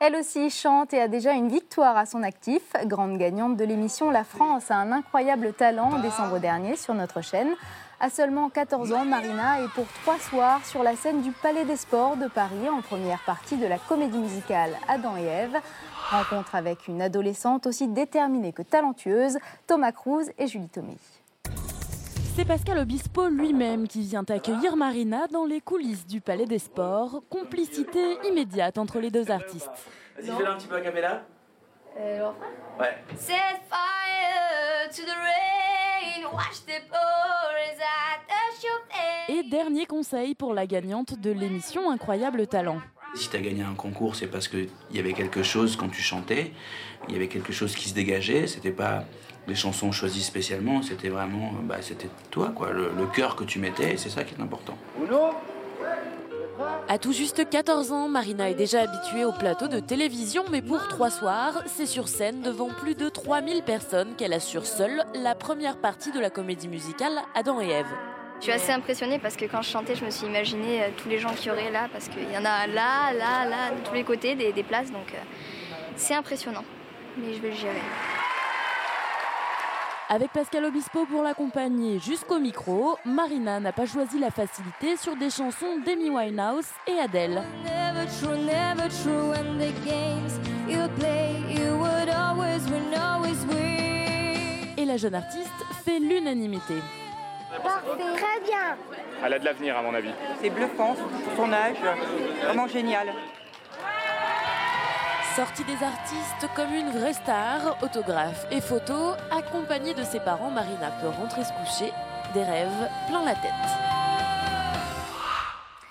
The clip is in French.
Elle aussi chante et a déjà une victoire à son actif. Grande gagnante de l'émission La France a un incroyable talent en décembre dernier sur notre chaîne. À seulement 14 ans, Marina est pour trois soirs sur la scène du Palais des Sports de Paris en première partie de la comédie musicale Adam et Ève. Rencontre avec une adolescente aussi déterminée que talentueuse, Thomas Cruz et Julie Tomei. C'est Pascal Obispo lui-même qui vient accueillir Marina dans les coulisses du Palais des Sports. Complicité immédiate entre les deux artistes. Vas-y, fais-le un petit peu cappella. Euh, Ouais. Set fire to the rain, watch the touch your face. Et dernier conseil pour la gagnante de l'émission Incroyable Talent. Si tu as gagné un concours, c'est parce qu'il y avait quelque chose quand tu chantais, il y avait quelque chose qui se dégageait, c'était pas des chansons choisies spécialement, c'était vraiment, bah, c'était toi, quoi, le, le cœur que tu mettais, et c'est ça qui est important. À tout juste 14 ans, Marina est déjà habituée au plateau de télévision, mais pour trois soirs, c'est sur scène devant plus de 3000 personnes qu'elle assure seule la première partie de la comédie musicale Adam et Ève. Je suis assez impressionnée parce que quand je chantais, je me suis imaginé euh, tous les gens qui auraient là, parce qu'il y en a là, là, là, de tous les côtés, des, des places, donc euh, c'est impressionnant. Mais je vais le gérer. Avec Pascal Obispo pour l'accompagner jusqu'au micro, Marina n'a pas choisi la facilité sur des chansons d'Amy Winehouse et Adele. Never true, never true, and the games you play, you would always win, always win. Et la jeune artiste fait l'unanimité. Très bien. Elle a de l'avenir à mon avis. C'est bluffant pour son âge, vraiment génial. Sortie des artistes comme une vraie star, autographes et photos, accompagnée de ses parents, Marina peut rentrer se coucher, des rêves plein la tête.